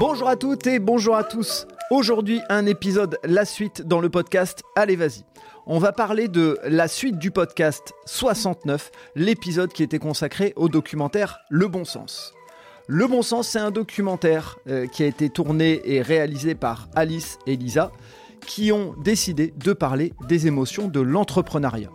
Bonjour à toutes et bonjour à tous. Aujourd'hui, un épisode La suite dans le podcast Allez, vas-y. On va parler de la suite du podcast 69, l'épisode qui était consacré au documentaire Le Bon Sens. Le Bon Sens, c'est un documentaire euh, qui a été tourné et réalisé par Alice et Lisa, qui ont décidé de parler des émotions de l'entrepreneuriat.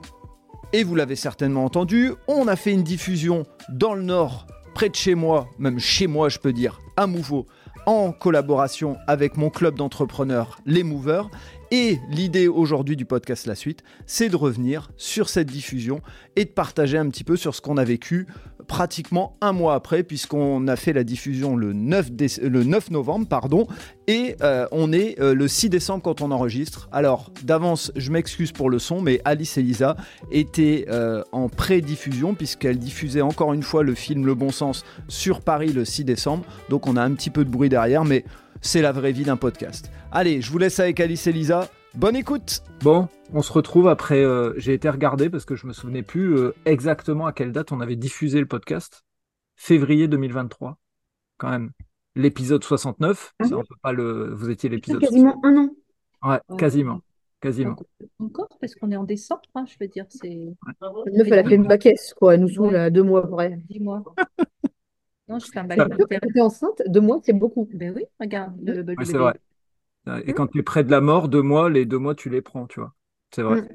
Et vous l'avez certainement entendu, on a fait une diffusion dans le Nord, près de chez moi, même chez moi je peux dire, à Mouveau, en collaboration avec mon club d'entrepreneurs, les Movers. Et l'idée aujourd'hui du podcast La Suite, c'est de revenir sur cette diffusion et de partager un petit peu sur ce qu'on a vécu pratiquement un mois après, puisqu'on a fait la diffusion le 9, le 9 novembre, et euh, on est euh, le 6 décembre quand on enregistre. Alors, d'avance, je m'excuse pour le son, mais Alice et Lisa étaient euh, en pré-diffusion, puisqu'elles diffusaient encore une fois le film Le Bon Sens sur Paris le 6 décembre. Donc, on a un petit peu de bruit derrière, mais c'est la vraie vie d'un podcast. Allez, je vous laisse avec Alice et Lisa. Bonne écoute Bon, on se retrouve après. Euh, j'ai été regardé parce que je me souvenais plus euh, exactement à quelle date on avait diffusé le podcast. Février 2023, quand même. L'épisode 69. Ah ça, on peut pas le. Vous étiez l'épisode. Quasiment un an. Ouais, quasiment, quasiment. Encore, parce qu'on est en décembre, hein, je veux dire, c'est meuf, elle a fait une baquette, quoi. Elle nous saoule à deux mois après. 10 mois. non, je fais un bac Quand t'es enceinte, deux mois, c'est beaucoup. Ben oui, regarde, le, le c'est vrai. Et quand tu es près de la mort, deux mois, les deux mois, tu les prends, tu vois. C'est vrai. Mm.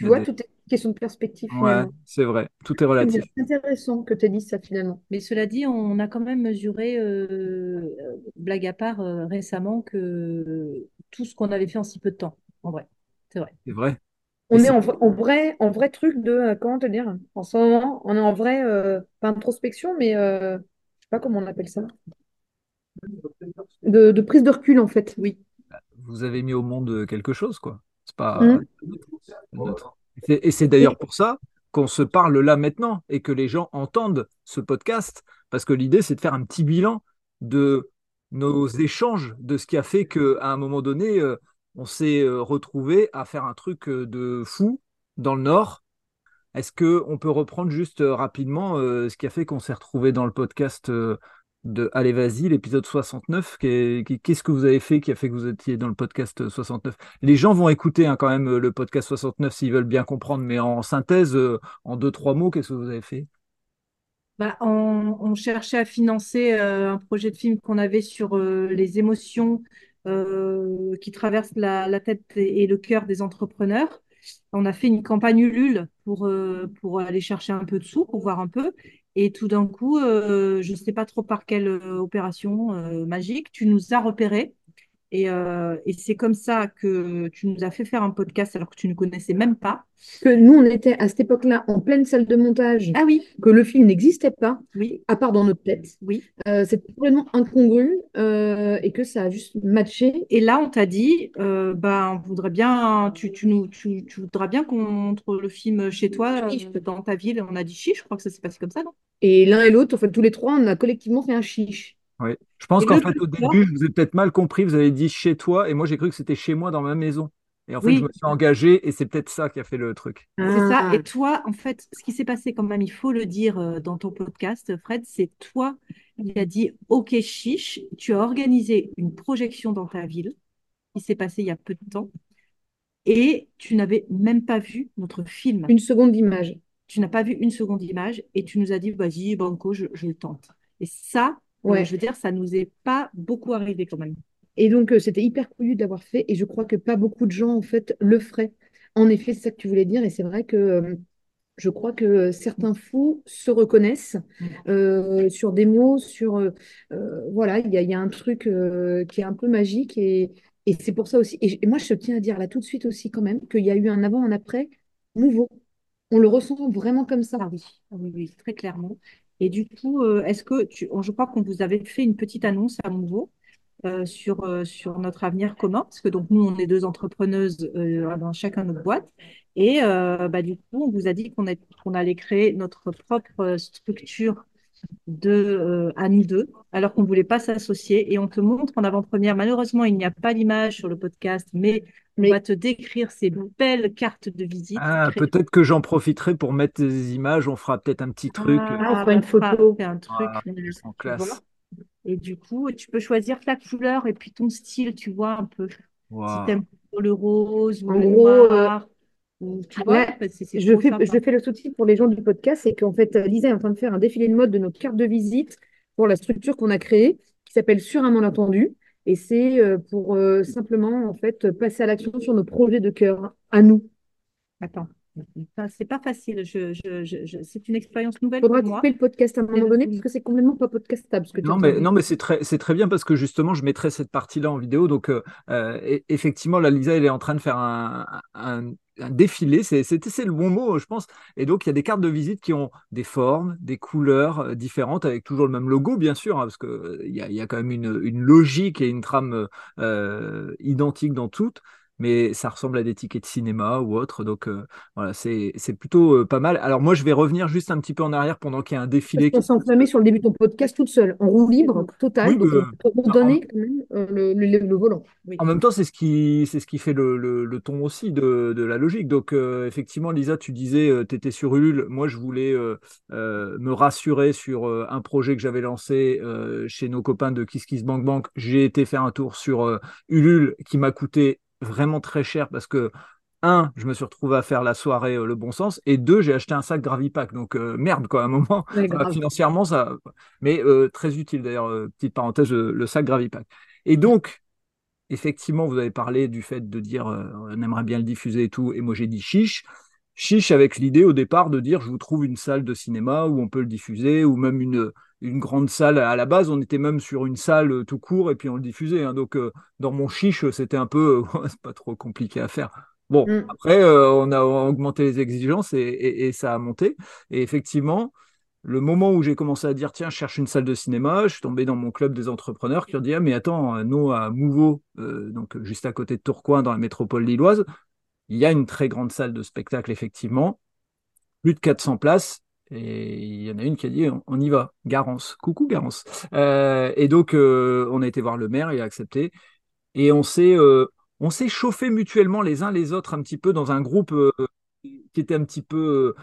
Il Tu vois, des- tout est une question de perspective. Ouais, c'est vrai. Tout est relatif. C'est intéressant que tu aies dit ça finalement. Mais cela dit, on a quand même mesuré, euh, euh, blague à part, euh, récemment, que tout ce qu'on avait fait en si peu de temps, en vrai. C'est vrai. C'est vrai. On est en, vrai- en vrai, en vrai truc de, comment te dire, en ce moment, on est en vrai, euh, pas introspection, mais euh, sais pas comment on appelle ça. De, de prise de recul en fait. Oui. Vous avez mis au monde quelque chose, quoi. C'est pas Mm. Et c'est- Et c'est d'ailleurs pour ça qu'on se parle là maintenant et que les gens entendent ce podcast, parce que l'idée, c'est de faire un petit bilan de nos échanges, de ce qui a fait qu'à un moment donné, euh, on s'est euh, retrouvé à faire un truc euh, de fou dans le Nord. Est-ce que on peut reprendre juste euh, rapidement euh, ce qui a fait qu'on s'est retrouvé dans le podcast euh, de Allez, vas-y, l'épisode 69? Qu'est- Qu'est-ce que vous avez fait qui a fait que vous étiez dans le podcast 69? Les gens vont écouter hein, quand même le podcast 69 s'ils veulent bien comprendre, mais en synthèse, en deux, trois mots, qu'est-ce que vous avez fait? Bah, on, cherchait à financer un projet de film qu'on avait sur les émotions qui traversent la, tête et le cœur des entrepreneurs. On a fait une campagne Ulule pour, euh, pour aller chercher un peu de sous, pour voir un peu. Et tout d'un coup, euh, je ne sais pas trop par quelle euh, opération magique, tu nous as repérés. Et, euh, et c'est comme ça que tu nous as fait faire un podcast alors que tu ne connaissais même pas. Que nous, on était à cette époque-là en pleine salle de montage, Ah oui, que le film n'existait pas, oui, à part dans notre tête. oui. Euh, c'était complètement incongru euh, et que ça a juste matché. Et là, on t'a dit, euh, bah, on voudrait bien, tu, tu nous, tu, tu voudras bien qu'on montre le film chez toi, dans ta ville. On a dit chiche, je crois que ça s'est passé comme ça, non? Et l'un et l'autre, en fait, tous les trois, on a collectivement fait un chiche. Oui. Je pense qu'en fait, au début, je vous ai peut-être mal compris, vous avez dit chez toi, et moi j'ai cru que c'était chez moi dans ma maison. Et en fait, Oui. je me suis engagé, et c'est peut-être ça qui a fait le truc. C'est ça. Ah. Et toi, en fait, ce qui s'est passé quand même, il faut le dire euh, dans ton podcast, Fred, c'est toi, il a dit, OK, chiche, tu as organisé une projection dans ta ville, qui s'est passée il y a peu de temps, et tu n'avais même pas vu notre film. Une seconde d'image. tu n'as pas vu une seconde image et tu nous as dit, vas-y, Banco, je, je le tente. Et ça, Ouais. je veux dire, ça nous est pas beaucoup arrivé quand même. Et donc, euh, c'était hyper couillu d'avoir fait. Et je crois que pas beaucoup de gens, en fait, le feraient. En effet, c'est ça que tu voulais dire. Et c'est vrai que euh, je crois que euh, certains fous se reconnaissent euh, sur des mots, sur. euh, euh, voilà, il y a, il y a un truc euh, qui est un peu magique. Et, et c'est pour ça aussi. Et moi, je tiens à dire là tout de suite aussi, quand même, qu'il y a eu un avant, un après nouveau. On le ressent vraiment comme ça. Ah oui, ah oui, oui, très clairement. Et du coup, euh, est-ce que tu, je crois qu'on vous avait fait une petite annonce à nouveau sur, euh, sur notre avenir commun, parce que donc nous, on est deux entrepreneuses euh, dans chacun notre boîte. Et bah, du coup, on vous a dit qu'on allait créer notre propre structure de, euh, à nous deux, alors qu'on ne voulait pas s'associer. Et on te montre en avant-première. Malheureusement, il n'y a pas l'image sur le podcast, mais on Mais- va te décrire ces belles cartes de visite. Ah, peut-être que j'en profiterai pour mettre des images, on fera peut-être un petit truc. Ah, on fera une photo. fait un truc. Euh, en classe. Et du coup, tu peux choisir ta couleur et puis ton style, tu vois, un peu. Si tu aimes le rose ou le noir. Tu vois, je, fais, je fais le sous-titre pour les gens du podcast, c'est qu'en fait, Lisa est en train de faire un défilé de mode de nos cartes de visite pour la structure qu'on a créée, qui s'appelle Sur un entendu. Et c'est euh, pour euh, simplement en fait passer à l'action sur nos projets de cœur à nous. Attends, c'est pas facile. Je, je, c'est une expérience nouvelle pour moi. couper le podcast à un moment donné parce que c'est complètement pas podcastable. Ce que non, mais, non, mais c'est très, c'est très bien parce que justement, je mettrai cette partie-là en vidéo. Donc, euh, effectivement, la Lisa, elle est en train de faire un, un, un défilé, c'est le bon mot, je pense. Et donc, il y a des cartes de visite qui ont des formes, des couleurs euh, différentes, avec toujours le même logo, bien sûr, hein, parce qu'il euh, y, a, y a quand même une, une, logique et une trame euh, identique dans toutes mais ça ressemble à des tickets de cinéma ou autre. Donc euh, voilà, c'est plutôt euh, pas mal. Alors moi, je vais revenir juste un petit peu en arrière pendant qu'il y a un défilé. On s'est enflammé sur le début de ton podcast toute seule, en roue libre, total, donc pour donner quand même euh, le, volant. En même temps, c'est ce qui c'est ce qui fait le, le, ton aussi de, de, la logique. Donc effectivement, Lisa, tu disais, tu étais sur Ulule. Moi, je voulais me rassurer sur un projet que j'avais lancé chez nos copains de Kiss Kiss Bank Bank. J'ai été faire un tour sur Ulule qui m'a coûté vraiment très cher parce que un, je me suis retrouvé à faire la soirée euh, le bon sens, et deux, j'ai acheté un sac Gravipack. Donc euh, merde quoi, à un moment, financièrement ça, mais euh, très utile d'ailleurs. petite parenthèse, le sac Gravipack. Et donc, effectivement, vous avez parlé du fait de dire on aimerait bien le diffuser et tout, et moi j'ai dit chiche. Chiche avec l'idée au départ de dire je vous trouve une salle de cinéma où on peut le diffuser, ou même une, une grande salle. À la base, on était même sur une salle euh, tout court et puis on le diffusait. Hein. Donc, euh, dans mon chiche, c'était un peu, c'est pas trop compliqué à faire. Bon, mm. après, euh, on a augmenté les exigences et, ça a monté. Et effectivement, le moment où j'ai commencé à dire, tiens, je cherche une salle de cinéma, je suis tombé dans mon club des entrepreneurs qui ont dit, ah, mais attends, nous, à Mouveau, donc juste à côté de Tourcoing, dans la métropole lilloise, il y a une très grande salle de spectacle, effectivement, plus de 400 places, et il y en a une qui a dit on, y va, Garance. Coucou Garance. Euh, et donc euh, on a été voir le maire, il a accepté. Et on s'est euh, on s'est chauffé mutuellement les uns les autres un petit peu dans un groupe qui était un petit peu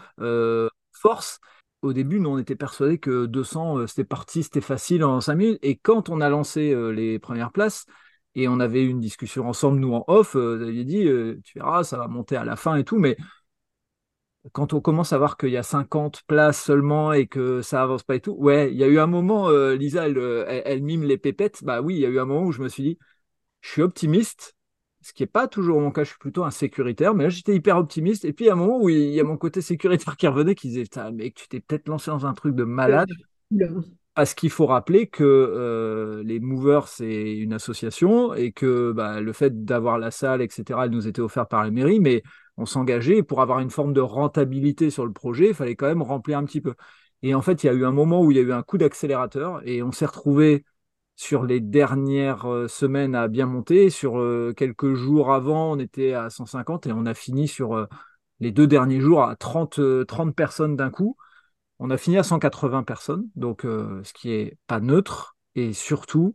force. Au début, nous on était persuadés que 200 c'était parti, c'était facile en 5 minutes. Et quand on a lancé les premières places, et on avait une discussion ensemble, nous en off, vous aviez dit, tu verras, ça va monter à la fin et tout, mais quand on commence à voir qu'il y a 50 places seulement et que ça avance pas et tout, ouais, il y a eu un moment, euh, Lisa, euh, elle, mime les pépettes. Bah oui, il y a eu un moment où je me suis dit, je suis optimiste, ce qui n'est pas toujours mon cas, je suis plutôt insécuritaire, mais là j'étais hyper optimiste. Et puis il y a un moment où il y a mon côté sécuritaire qui revenait, qui disait, mec, tu t'es peut-être lancé dans un truc de malade. Parce qu'il faut rappeler que euh, les Movers, c'est une association et que bah, le fait d'avoir la salle, etc., elle nous était offerte par la mairie, mais on s'engageait pour avoir une forme de rentabilité sur le projet, il fallait quand même remplir un petit peu. Et en fait, il y a eu un moment où il y a eu un coup d'accélérateur et on s'est retrouvé sur les dernières euh, semaines à bien monter. Sur euh, quelques jours avant, on était à 150 et on a fini sur les deux derniers jours à 30, 30 personnes d'un coup. On a fini à 180 personnes, donc ce qui est pas neutre. Et surtout,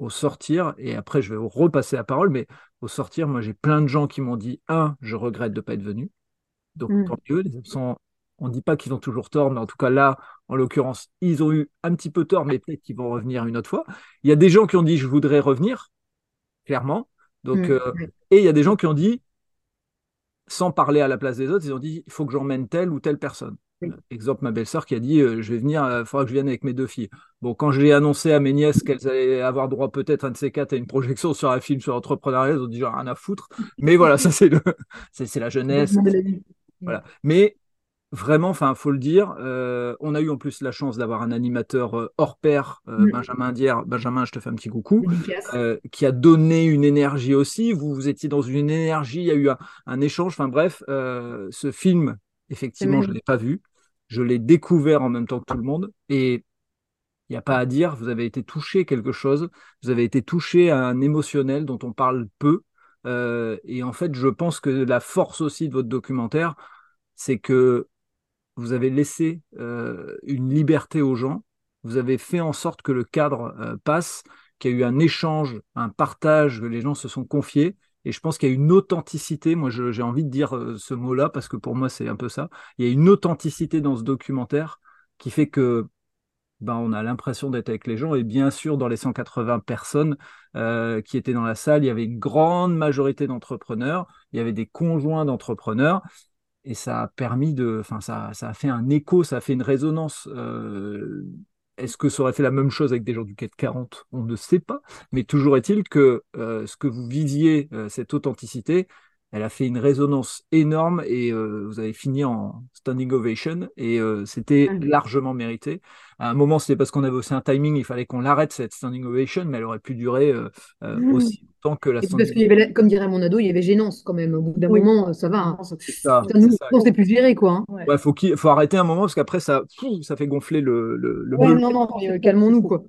au sortir, et après je vais repasser la parole, mais au sortir, moi j'ai plein de gens qui m'ont dit un, je regrette de ne pas être venu. Donc mm. tant mieux, les absents, on ne dit pas qu'ils ont toujours tort, mais en tout cas là, en l'occurrence, ils ont eu un petit peu tort, mais peut-être qu'ils vont revenir une autre fois. Il y a des gens qui ont dit je voudrais revenir, clairement. Donc, mm. euh, et il y a des gens qui ont dit, sans parler à la place des autres, ils ont dit il faut que j'emmène telle ou telle personne. Exemple, ma belle-sœur qui a dit euh, Je vais venir, il euh, faudra que je vienne avec mes deux filles. Bon, quand je l'ai annoncé à mes nièces qu'elles allaient avoir droit peut-être un de ces quatre à une projection sur un film sur l'entrepreneuriat, elles ont dit Genre rien à foutre. Mais voilà, ça c'est le... c'est la jeunesse. Voilà. Mais vraiment, enfin, faut le dire, euh, on a eu en plus la chance d'avoir un animateur hors pair. Benjamin Dier. Benjamin, je te fais un petit coucou, qui a donné une énergie aussi. Vous, vous étiez dans une énergie, il y a eu un, un échange. Enfin bref, ce film, effectivement, je ne l'ai pas vu. Je l'ai découvert en même temps que tout le monde. Et il n'y a pas à dire, vous avez été touché quelque chose, vous avez été touché à un émotionnel dont on parle peu. Euh, et en fait, je pense que la force aussi de votre documentaire, c'est que vous avez laissé euh, une liberté aux gens, vous avez fait en sorte que le cadre euh, passe, qu'il y a eu un échange, un partage, que les gens se sont confiés. Et je pense qu'il y a une authenticité, moi j'ai envie de dire euh, ce mot-là, parce que pour moi c'est un peu ça, il y a une authenticité dans ce documentaire qui fait que ben, on a l'impression d'être avec les gens. Et bien sûr, dans les 180 personnes euh, qui étaient dans la salle, il y avait une grande majorité d'entrepreneurs, il y avait des conjoints d'entrepreneurs. Et ça a permis de, enfin, ça, ça a fait un écho, ça a fait une résonance. Euh, est-ce que ça aurait fait la même chose avec des gens du CAC 40 On ne sait pas. Mais toujours est-il que euh, ce que vous visiez, cette authenticité, elle a fait une résonance énorme et euh, vous avez fini en standing ovation et euh, c'était ah largement mérité. À un moment, c'était parce qu'on avait aussi un timing, il fallait qu'on l'arrête cette standing ovation, mais elle aurait pu durer euh, mmh. aussi longtemps que la standing ovation. Parce comme dirait mon ado, il y avait gênance quand même. Au bout d'un moment, ça va. Hein. C'est ça. c'est plus viré quoi. Hein. Ouais. faut, faut arrêter un moment parce qu'après ça, ça fait gonfler le. le, le non, non, calmons-nous quoi.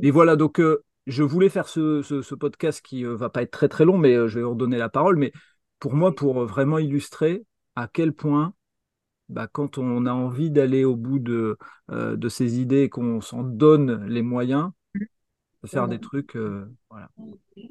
Et voilà, donc je voulais faire ce, ce, ce podcast qui va pas être très très long, mais je vais vous redonner la parole. Mais pour moi, pour vraiment illustrer à quel point, bah, quand on a envie d'aller au bout de, euh, de ses idées et qu'on s'en donne les moyens, de faire des trucs. Euh, voilà.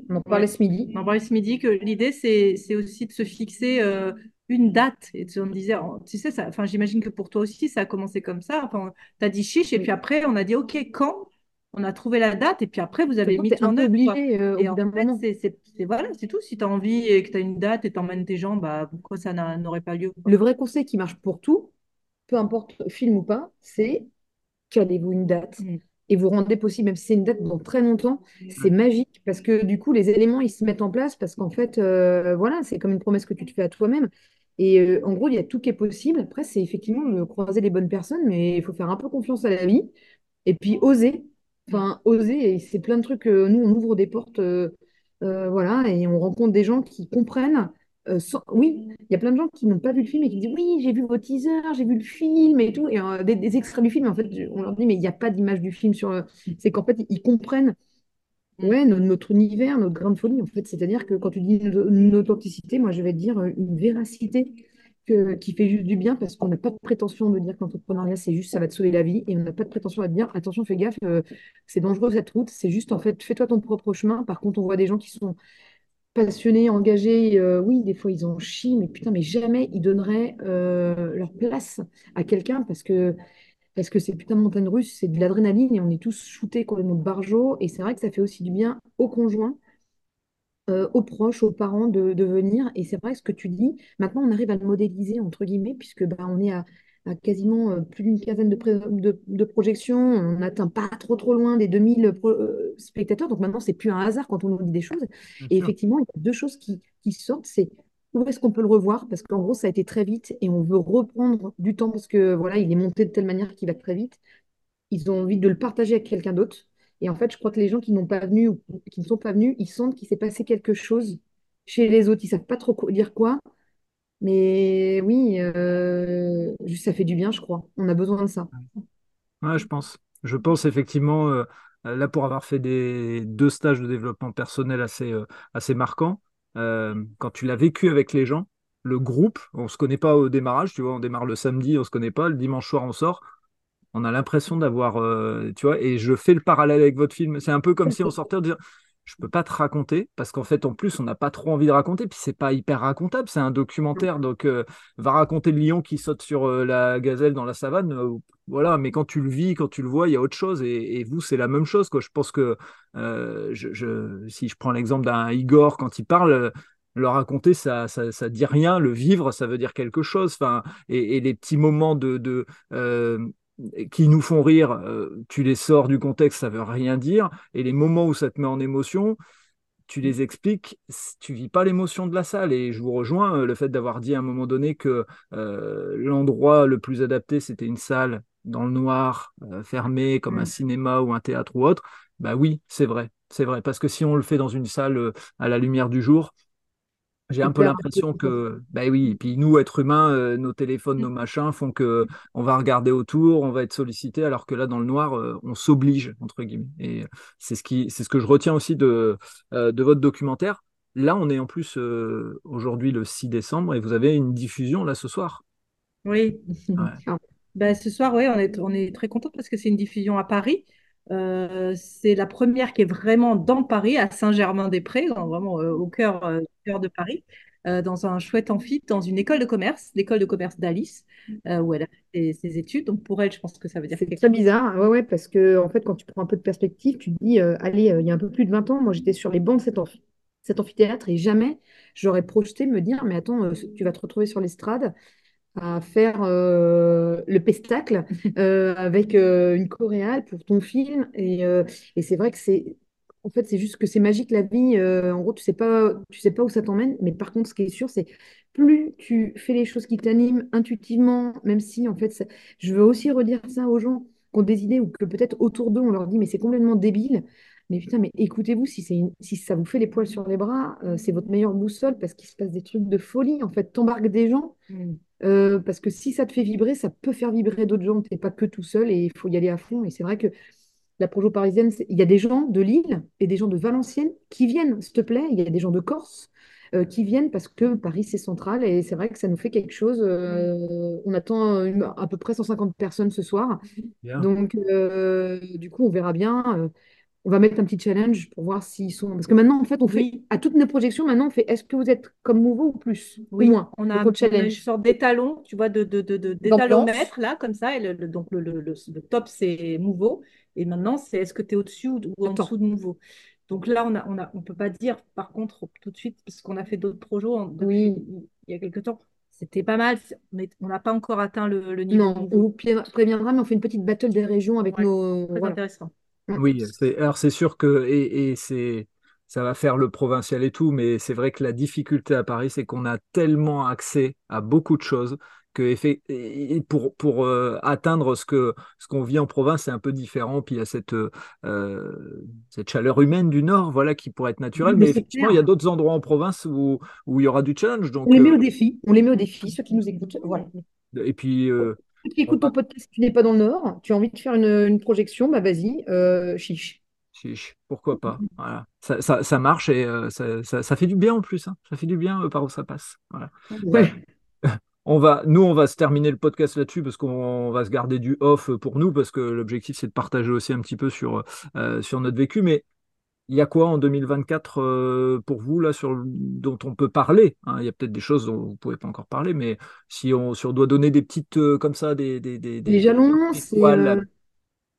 On en parlait ce midi. On en parlait ce midi que l'idée, c'est aussi de se fixer euh, une date. Et on disait, tu sais, ça, j'imagine que pour toi aussi, ça a commencé comme ça. Enfin, tu as dit chiche, et puis après, on a dit, OK, quand on a trouvé la date et puis après vous avez mis ton œuvre. Euh, et en fait, c'est voilà, c'est tout. Si tu as envie et que tu as une date et tu emmènes tes gens, bah, pourquoi ça n'aurait pas lieu Le vrai conseil qui marche pour tout, peu importe film ou pas, c'est calez-vous une date. Mm. Et vous rendez possible, même si c'est une date dans très longtemps, mm. c'est magique parce que du coup, les éléments, ils se mettent en place parce qu'en fait, euh, voilà, c'est comme une promesse que tu te fais à toi-même. Et euh, en gros, il y a tout qui est possible. Après, c'est effectivement de croiser les bonnes personnes, mais il faut faire un peu confiance à la vie et puis oser enfin, oser. Et c'est plein de trucs. nous, on ouvre des portes, euh, euh, voilà, et on rencontre des gens qui comprennent. Euh, oui, il y a plein de gens qui n'ont pas vu le film et qui disent oui, j'ai vu vos teasers, j'ai vu le film et tout, et des, extraits du film. En fait, on leur dit mais il n'y a pas d'image du film sur. C'est qu'en fait, ils comprennent ouais, notre, univers, notre grande folie. En fait, c'est-à-dire que quand tu dis une authenticité, moi, je vais te dire une véracité qui fait juste du bien parce qu'on n'a pas de prétention de dire que l'entrepreneuriat, c'est juste ça va te sauver la vie et on n'a pas de prétention à dire attention, fais gaffe, euh, c'est dangereux cette route. C'est juste en fait, fais-toi ton propre chemin. Par contre, on voit des gens qui sont passionnés, engagés. Euh, oui, des fois, ils en chient, mais putain, mais jamais ils donneraient euh, leur place à quelqu'un parce que parce que c'est putain de montagne russe, c'est de l'adrénaline et on est tous shootés complètement de barjo. Et c'est vrai que ça fait aussi du bien aux conjoints euh, aux proches, aux parents de, venir. Et c'est vrai ce que tu dis. Maintenant, on arrive à le modéliser, entre guillemets, puisque bah, on est à, quasiment euh, plus d'une quinzaine de, de, projections. On n'atteint pas trop trop loin des 2000 euh, spectateurs. Donc maintenant, c'est plus un hasard quand on nous dit des choses. et effectivement, il y a deux choses qui, qui sortent. C'est où est-ce qu'on peut le revoir? Parce qu'en gros, ça a été très vite et on veut reprendre du temps parce que voilà, il est monté de telle manière qu'il va très vite. Ils ont envie de le partager avec quelqu'un d'autre. Et en fait, je crois que les gens qui n'ont pas venu ou qui ne sont pas venus, ils sentent qu'il s'est passé quelque chose chez les autres. Ils savent pas trop dire quoi. Mais oui, euh, ça fait du bien, je crois. On a besoin de ça. Ouais, je pense. Je pense effectivement, euh, là, pour avoir fait deux stages de développement personnel assez, euh, assez marquants, quand tu l'as vécu avec les gens, le groupe, on ne se connaît pas au démarrage, tu vois, on démarre le samedi, on ne se connaît pas, le dimanche soir, on sort on a l'impression d'avoir, euh, tu vois, et je fais le parallèle avec votre film. C'est un peu comme si on sortait en disant, je peux pas te raconter parce qu'en fait, en plus, on n'a pas trop envie de raconter. Puis c'est pas hyper racontable, c'est un documentaire. Donc, euh, va raconter le lion qui saute sur euh, la gazelle dans la savane. voilà, mais quand tu le vis, quand tu le vois, il y a autre chose. Et, vous, c'est la même chose. Quoi. Je pense que si je prends l'exemple d'un Igor quand il parle le raconter, ça, ça, dit rien. Le vivre, ça veut dire quelque chose. Enfin, et, les petits moments de qui nous font rire, euh, tu les sors du contexte, ça veut rien dire. Et les moments où ça te met en émotion, tu les expliques, tu vis pas l'émotion de la salle. Et je vous rejoins, euh, le fait d'avoir dit à un moment donné que euh, l'endroit le plus adapté, c'était une salle dans le noir, fermée, comme un mm. cinéma ou un théâtre ou autre. Bah oui, c'est vrai, c'est vrai. Parce que si on le fait dans une salle à la lumière du jour, j'ai un peu l'impression que, bah oui, et puis nous, êtres humains, euh, nos téléphones, nos mmh. machins font que on va regarder autour, on va être sollicité, alors que là, dans le noir, euh, on s'oblige, entre guillemets. Et c'est ce, qui, c'est ce que je retiens aussi de, euh, de votre documentaire. Là, on est en plus aujourd'hui le 6 décembre et vous avez une diffusion là ce soir. Oui. bah, ce soir, oui, on est, on est très content parce que c'est une diffusion à Paris. Euh, c'est la première qui est vraiment dans Paris, à Saint-Germain-des-Prés, vraiment euh, au cœur, euh, cœur, de Paris. dans un chouette amphi, dans une école de commerce, l'école de commerce d'Alice, où elle a fait ses, études. Donc pour elle, je pense que ça veut dire C'est très bizarre, ouais, ouais, parce que en fait, quand tu prends un peu de perspective, tu te dis, allez, il y a un peu plus de 20 ans, moi j'étais sur les bancs de cet, amphi- cet amphithéâtre et jamais j'aurais projeté me dire, mais attends, tu vas te retrouver sur l'estrade à faire euh, le pestacle euh, avec euh, une choréale pour ton film. Et, et c'est vrai que c'est, en fait, c'est juste que c'est magique la vie. en gros, tu sais pas, tu sais pas où ça t'emmène. Mais par contre, ce qui est sûr, c'est plus tu fais les choses qui t'animent intuitivement, même si en fait, ça- je veux aussi redire ça aux gens qui ont des idées ou que peut-être autour d'eux on leur dit mais c'est complètement débile. Mais putain, mais écoutez-vous, si c'est une- si ça vous fait les poils sur les bras, euh, c'est votre meilleure boussole parce qu'il se passe des trucs de folie. En fait, t'embarques des gens. Euh, parce que si ça te fait vibrer, ça peut faire vibrer d'autres gens. Tu n'es pas que tout seul et il faut y aller à fond. Et c'est vrai que la projo parisienne, il y a des gens de Lille et des gens de Valenciennes qui viennent, s'il te plaît. Il y a des gens de Corse euh, qui viennent parce que Paris, c'est central. Et c'est vrai que ça nous fait quelque chose. Euh, on attend une- à peu près 150 personnes ce soir. Bien. Donc, du coup, on verra bien. On va mettre un petit challenge pour voir s'ils sont. Parce que maintenant, en fait, on fait Oui. à toutes nos projections, maintenant, on fait est-ce que vous êtes comme Mouveau ou plus Oui, ou moins on a, on une challenge. sorte d'étalon, tu vois, de, de, de, de- d'étalomètre, là, comme ça. Et le, le- donc, le, le, top, c'est Mouveau. Et maintenant, c'est est-ce que tu es au-dessus ou, ou en Attends. dessous de Mouveau. Donc là, on a, on a, on peut pas dire, par contre, tout de suite, parce qu'on a fait d'autres projets en- Oui. il y a quelques temps. C'était pas mal, mais on n'a pas encore atteint le, niveau Non, on vous pré- préviendra, mais on fait une petite battle des régions avec Ouais, nos. Très Voilà. intéressant. Oui, c'est, alors c'est sûr que et, et c'est ça va faire le provincial et tout, mais c'est vrai que la difficulté à Paris, c'est qu'on a tellement accès à beaucoup de choses que pour, pour euh, atteindre ce que ce qu'on vit en province, c'est un peu différent. Puis il y a cette euh, cette chaleur humaine du Nord, voilà, qui pourrait être naturelle, Mais mais effectivement, clair. il y a d'autres endroits en province où où il y aura du challenge. On les met euh, au défi. On les met au défi, ceux qui nous écoutent. Voilà. et puis euh, Qui écoutent ton podcast, tu n'es pas dans le Nord, tu as envie de faire une, une projection, bah vas-y, euh, chiche. chiche, pourquoi pas? Voilà, ça, ça, ça marche et euh, ça, ça, ça fait du bien en plus. hein. Ça fait du bien euh, par où ça passe. Voilà. Ouais. On va, nous, on va se terminer le podcast là-dessus parce qu'on va se garder du off pour nous parce que l'objectif c'est de partager aussi un petit peu sur, euh, sur notre vécu. Mais il y a quoi en 2024 euh, pour vous là sur dont on peut parler hein? Il y a peut-être des choses dont vous pouvez pas encore parler, mais si on, si on doit donner des petites euh, comme ça, des, des, des, des- Les jalons, c'est. euh,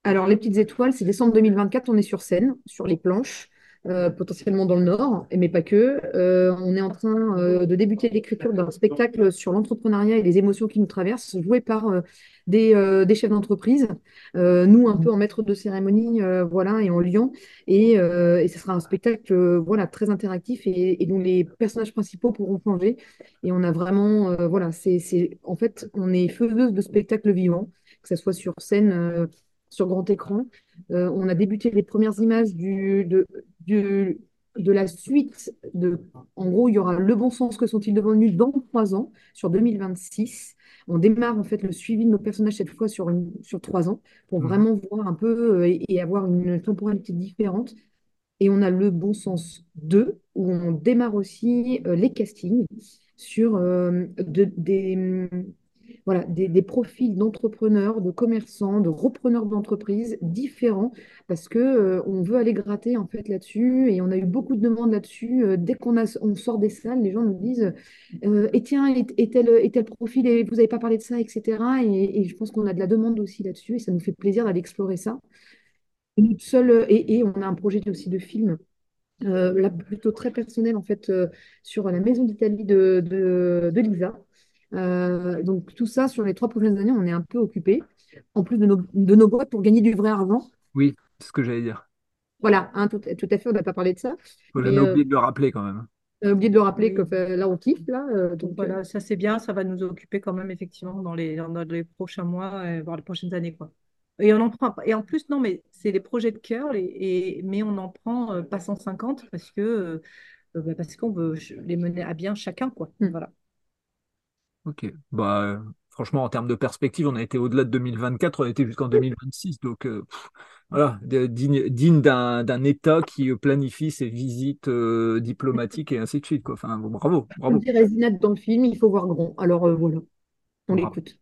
Alors, les petites étoiles, c'est décembre 2024, on est sur scène, sur les planches, euh, potentiellement dans le Nord, mais pas que. Euh, on est en train euh, de débuter l'écriture d'un spectacle sur l'entrepreneuriat et les émotions qui nous traversent, joué par des, chefs d'entreprise, nous un peu en maître de cérémonie, voilà, et en lion. Et, et ce sera un spectacle voilà, très interactif et, dont les personnages principaux pourront changer. Et on a vraiment, voilà, c'est, en fait, on est faiseuse de spectacles vivants, que ce soit sur scène. sur grand écran. On a débuté les premières images du, de, du- de la suite. De, en gros, il y aura Le Bon Sens, que sont-ils devenus dans trois ans, sur 2026. On démarre en fait le suivi de nos personnages cette fois sur, une, sur trois ans, pour Mhm. vraiment voir un peu euh, et, et avoir une temporalité différente. Et on a Le Bon Sens 2, où on démarre aussi euh, les castings sur euh, de- des, voilà, des, profils d'entrepreneurs, de commerçants, de repreneurs d'entreprises différents, parce que euh, on veut aller gratter en fait là-dessus, et on a eu beaucoup de demandes là-dessus. Euh, dès qu'on sort des salles, les gens nous disent, euh, et tiens, et, et tel, et profil, et vous n'avez pas parlé de ça, etc. Et, je pense qu'on a de la demande aussi là-dessus, et ça nous fait plaisir d'aller explorer ça. Et on a un projet aussi de film euh, là plutôt très personnel en fait sur la maison d'Italie de Lisa. Euh, donc tout ça sur les trois prochaines années, on est un peu occupé, en plus de nos, de nos boîtes pour gagner du vrai argent. Oui, c'est ce que j'allais dire. Voilà, hein, tout, tout à fait, on n'a pas parlé de ça. Faut Mais jamais euh, oublier de le rappeler quand même. on a oublié de le rappeler que euh, là on kiffe là. euh, Donc voilà, ça c'est bien, ça va nous occuper quand même effectivement dans les, dans les prochains mois, euh, voire les prochaines années, quoi. Et on en prend, et en plus, non, mais c'est les projets de cœur, les- et, mais on en prend euh, pas 150 parce que euh, bah, parce qu'on veut les mener à bien chacun, quoi. Mm. Voilà. Ok. Bah, euh, franchement, en termes de perspective, on a été au-delà de 2024, on a été jusqu'en 2026. Donc, euh, pff, voilà, digne, digne d'un d'un État qui euh, planifie ses visites euh, diplomatiques et ainsi de suite, quoi. Enfin, bon, bravo, on bravo. dirait Zinat dans le film, il faut voir grand. Alors voilà, on l'écoute.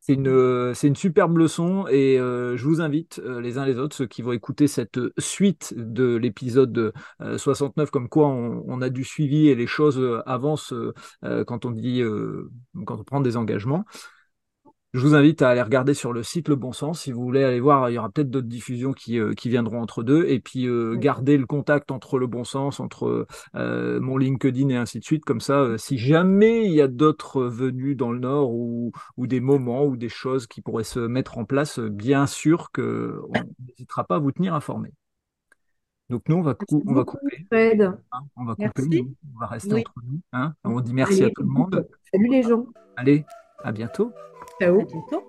C'est une, c'est une superbe leçon et je vous invite les uns les autres, ceux qui vont écouter cette suite de l'épisode 69, comme quoi on, on, a du suivi et les choses avancent quand on dit, quand on prend des engagements. Je vous invite à aller regarder sur le site Le Bon Sens. Si vous voulez aller voir, il y aura peut-être d'autres diffusions qui, euh, qui, viendront entre deux. Et puis, euh, garder le contact entre Le Bon Sens, entre euh, mon LinkedIn et ainsi de suite. Comme ça, si jamais il y a d'autres venus dans le Nord ou, ou, des moments ou des choses qui pourraient se mettre en place, bien sûr qu'on n'hésitera pas à vous tenir informé. Donc nous, on va, on va couper. Hein, on va couper. On va rester entre nous. Hein. on dit merci à tout le monde. Salut les gens. Allez, à bientôt.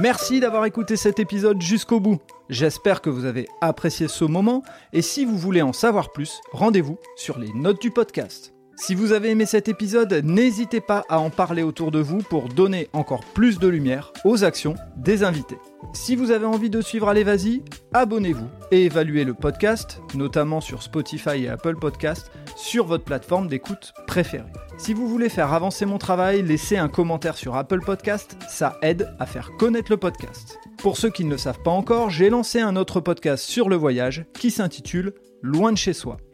Merci d'avoir écouté cet épisode jusqu'au bout. J'espère que vous avez apprécié ce moment et si vous voulez en savoir plus, rendez-vous sur les notes du podcast. Si vous avez aimé cet épisode, n'hésitez pas à en parler autour de vous pour donner encore plus de lumière aux actions des invités. Si vous avez envie de suivre Allez abonnez-vous et évaluez le podcast, notamment sur Spotify et Apple Podcast, sur votre plateforme d'écoute préférée. Si vous voulez faire avancer mon travail, laissez un commentaire sur Apple Podcast, ça aide à faire connaître le podcast. Pour ceux qui ne le savent pas encore, j'ai lancé un autre podcast sur le voyage qui s'intitule Loin de chez soi.